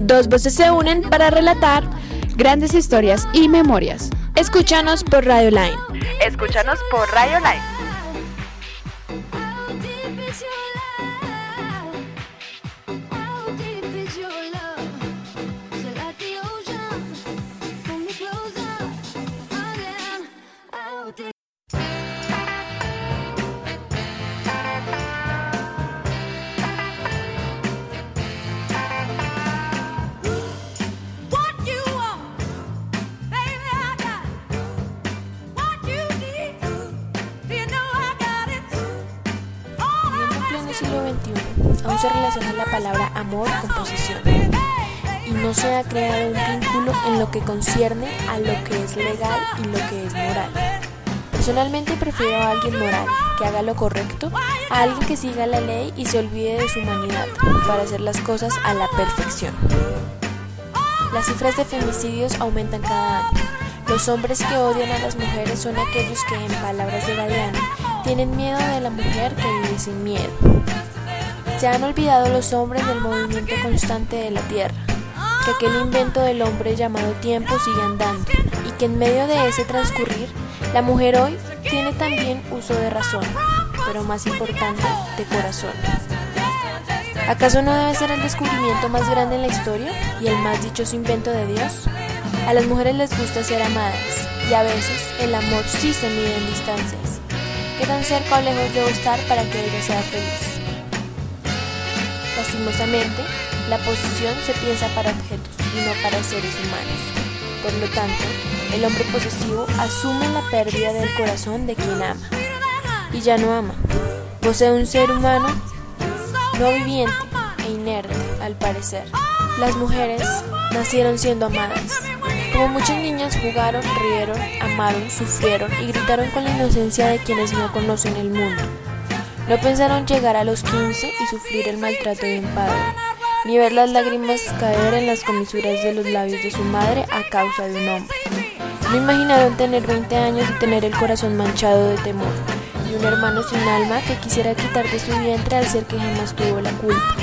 Dos voces se unen para relatar grandes historias y memorias. Escúchanos por Radio Line. Escúchanos por Radio Line. Aún se relaciona la palabra amor con posesión y no se ha creado un vínculo en lo que concierne a lo que es legal y lo que es moral. Personalmente prefiero a alguien moral, que haga lo correcto, a alguien que siga la ley y se olvide de su humanidad para hacer las cosas a la perfección. Las cifras de femicidios aumentan cada año. Los hombres que odian a las mujeres son aquellos que, en palabras de Galeano, tienen miedo de la mujer que vive sin miedo. Se han olvidado los hombres del movimiento constante de la Tierra, que aquel invento del hombre llamado tiempo sigue andando y que en medio de ese transcurrir, la mujer hoy tiene también uso de razón, pero más importante, de corazón. ¿Acaso no debe ser el descubrimiento más grande en la historia y el más dichoso invento de Dios? A las mujeres les gusta ser amadas y a veces el amor sí se mide en distancias. ¿Qué tan cerca o lejos debo estar para que ella sea feliz? Lastimosamente, la posesión se piensa para objetos y no para seres humanos. Por lo tanto, el hombre posesivo asume la pérdida del corazón de quien ama. Y ya no ama. Posee un ser humano no viviente e inerte, al parecer. Las mujeres nacieron siendo amadas. Como muchas niñas jugaron, rieron, amaron, sufrieron y gritaron con la inocencia de quienes no conocen el mundo. No pensaron llegar a los 15 y sufrir el maltrato de un padre, ni ver las lágrimas caer en las comisuras de los labios de su madre a causa de un hombre. No imaginaron tener 20 años y tener el corazón manchado de temor, y un hermano sin alma que quisiera quitar de su vientre al ser que jamás tuvo la culpa.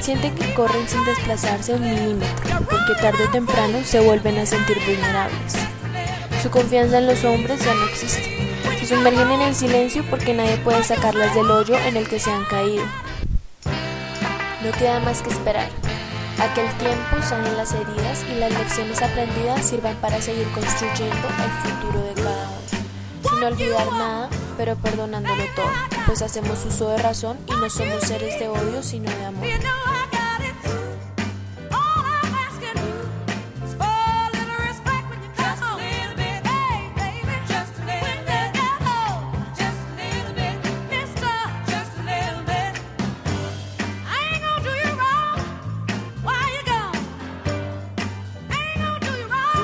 Sienten que corren sin desplazarse un milímetro, porque tarde o temprano se vuelven a sentir vulnerables. Su confianza en los hombres ya no existe se sumergen en el silencio porque nadie puede sacarlas del hoyo en el que se han caído. No queda más que esperar a que el tiempo sane las heridas y las lecciones aprendidas sirvan para seguir construyendo el futuro de cada uno, sin olvidar nada, pero perdonándolo todo, pues hacemos uso de razón y no somos seres de odio sino de amor.